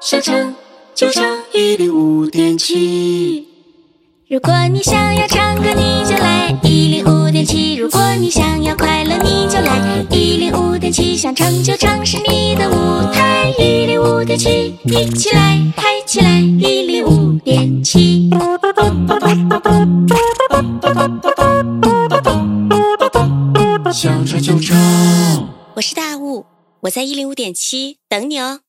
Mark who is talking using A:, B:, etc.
A: 想唱就唱一零五点七。
B: 如果你想要唱歌，你就来一零五点七；如果你想要快乐，你就来一零五点七。想唱就唱是你的舞台，一零五点七，一起来嗨起来，一零五点七。
A: 想唱就唱。
B: 我是大雾，我在一零五点七等你哦。